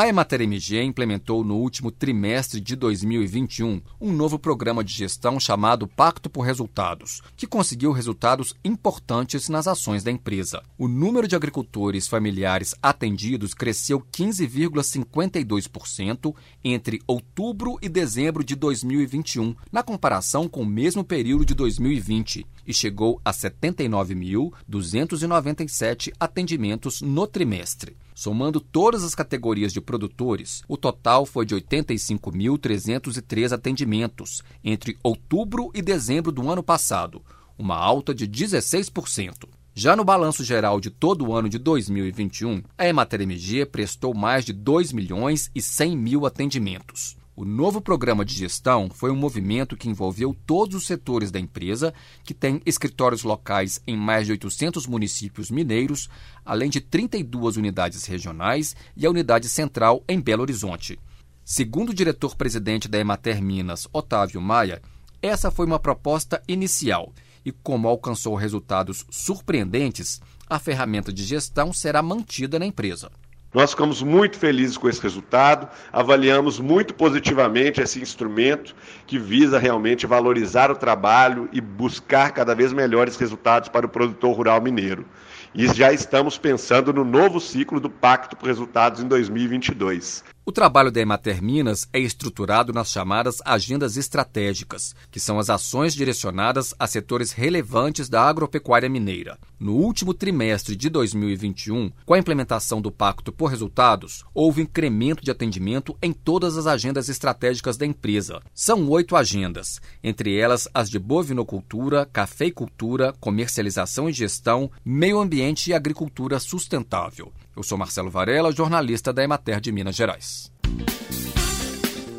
A Emater MG implementou no último trimestre de 2021 um novo programa de gestão chamado Pacto por Resultados, que conseguiu resultados importantes nas ações da empresa. O número de agricultores familiares atendidos cresceu 15,52% entre outubro e dezembro de 2021, na comparação com o mesmo período de 2020, e chegou a 79.297 atendimentos no trimestre. Somando todas as categorias de produtores, o total foi de 85.303 atendimentos entre outubro e dezembro do ano passado, uma alta de 16%. Já no balanço geral de todo o ano de 2021, a Emater MG prestou mais de 2 milhões e 100 mil atendimentos. O novo programa de gestão foi um movimento que envolveu todos os setores da empresa, que tem escritórios locais em mais de 800 municípios mineiros, além de 32 unidades regionais e a unidade central em Belo Horizonte. Segundo o diretor-presidente da Emater Minas, Otávio Maia, essa foi uma proposta inicial e, como alcançou resultados surpreendentes, a ferramenta de gestão será mantida na empresa. Nós ficamos muito felizes com esse resultado, avaliamos muito positivamente esse instrumento que visa realmente valorizar o trabalho e buscar cada vez melhores resultados para o produtor rural mineiro. E já estamos pensando no novo ciclo do Pacto por Resultados em 2022. O trabalho da Emater Minas é estruturado nas chamadas agendas estratégicas, que são as ações direcionadas a setores relevantes da agropecuária mineira. No último trimestre de 2021, com a implementação do Pacto por Resultados, houve incremento de atendimento em todas as agendas estratégicas da empresa. São oito agendas, entre elas as de bovinocultura, cafeicultura, comercialização e gestão, meio ambiente e agricultura sustentável. Eu sou Marcelo Varela, jornalista da Emater de Minas Gerais.